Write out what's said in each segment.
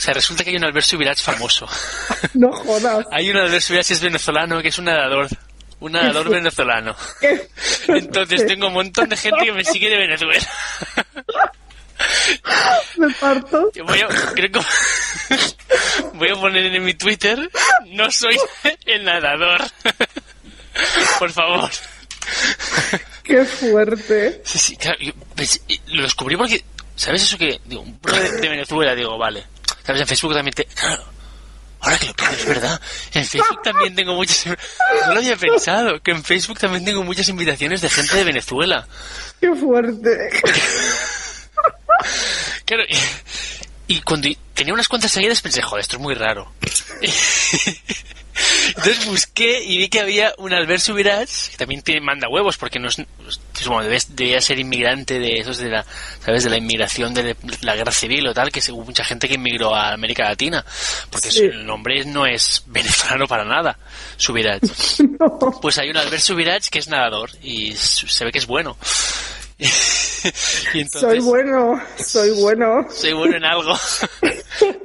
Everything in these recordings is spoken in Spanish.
sea, resulta que hay un Albert Subirats famoso. No jodas. Hay un Albert Subirats es venezolano que es un nadador. Un nadador venezolano. Entonces tengo un montón de gente que me sigue de Venezuela. Me parto. Voy a, creo que voy a poner en mi Twitter, no soy el nadador. Por favor. Qué fuerte. Sí, sí, claro, yo y lo descubrí porque, ¿sabes eso que? Digo, un de, de Venezuela, digo, vale. ¿Sabes? En Facebook también te... Claro, ahora que lo pienso, es verdad. En Facebook también tengo muchas... No lo había pensado, que en Facebook también tengo muchas invitaciones de gente de Venezuela. Qué fuerte. Claro, y, y cuando tenía unas cuantas seguidas pensé, joder, esto es muy raro. Entonces busqué y vi que había un Albert Subirats, que también tiene, manda huevos, porque no es, como debes- debía ser inmigrante de esos de la, ¿sabes? De la inmigración de la guerra civil o tal, que hubo mucha gente que inmigró a América Latina, porque Sí. el nombre no es venezolano para nada, Subirats. No. Pues hay un Albert Subirats que es nadador y se ve que es bueno. y entonces, Soy bueno, soy bueno. soy bueno en algo.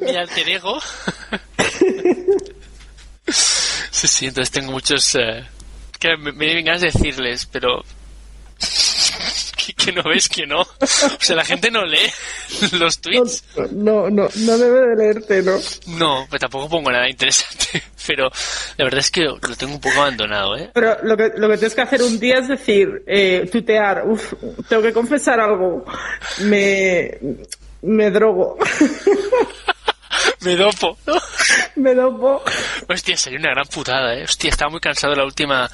Mi alter ego. Sí, entonces tengo muchos... eh, que me, me ganas de decirles, pero... que, que no ves que no. O sea, la gente no lee los tweets. No, no, no debe de leerte, ¿no? No, pues tampoco pongo nada interesante. Pero la verdad es que lo tengo un poco abandonado, ¿eh? Pero lo que, lo que tienes que hacer un día es decir, eh, tutear, uf, tengo que confesar algo, me, me drogo, Me dopo, ¿no? me dopo. Hostia, sería una gran putada, ¿eh? Hostia, estaba muy cansado de la última...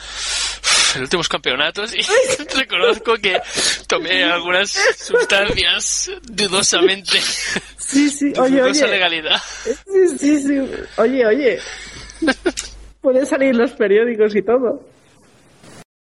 Los últimos campeonatos y reconozco que tomé algunas sustancias dudosamente. Sí, sí, oye, dudosa oye. legalidad. Sí, sí, sí. Oye, oye. Pueden salir los periódicos y todo.